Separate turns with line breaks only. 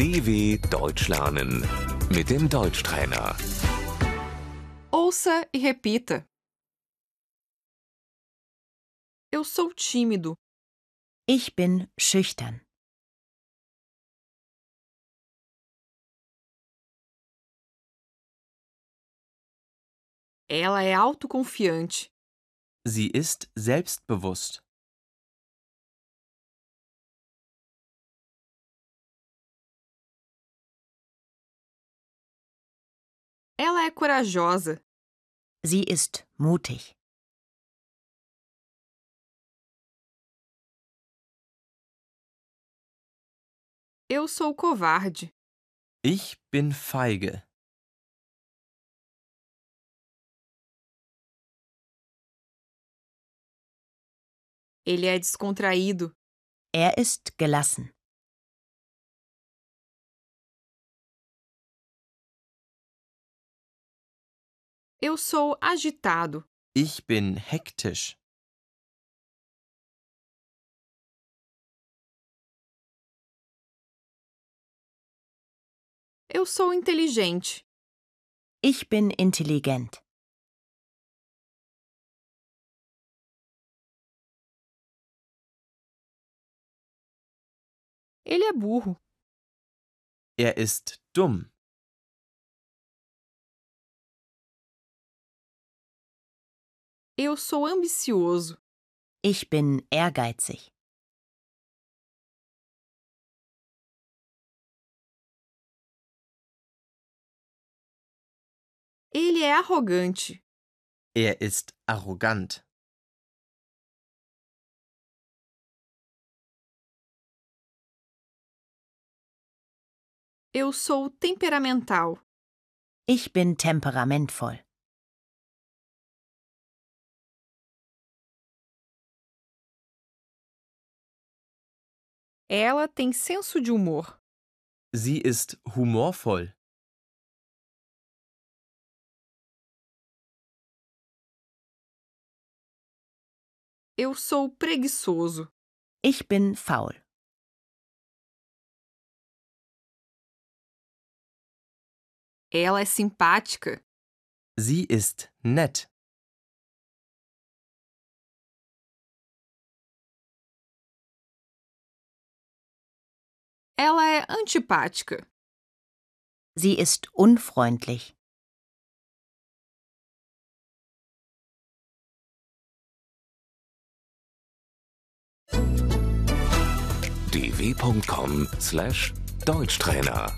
DW Deutsch lernen mit dem Deutschtrainer.
Ouça e repita. Eu sou tímido.
Ich bin schüchtern.
Ela é autoconfiante.
Sie ist selbstbewusst.
Ela é corajosa.
Sie ist mutig.
Eu sou covarde.
Ich bin feige.
Ele é descontraído.
Er ist gelassen.
Eu sou agitado.
Ich bin hektisch.
Eu sou inteligente.
Ich bin intelligent.
Ele é burro.
Er ist dumm.
Eu sou ambicioso.
Ich bin ehrgeizig.
Ele é arrogante.
Er ist arrogant.
Eu sou temperamental.
Ich bin temperamentvoll.
Ela tem senso de humor.
Sie ist humorvoll.
Eu sou preguiçoso.
Ich bin faul.
Ela é simpática.
Sie ist nett.
Ela é antipática.
Sie ist unfreundlich.
dw.com/deutschtrainer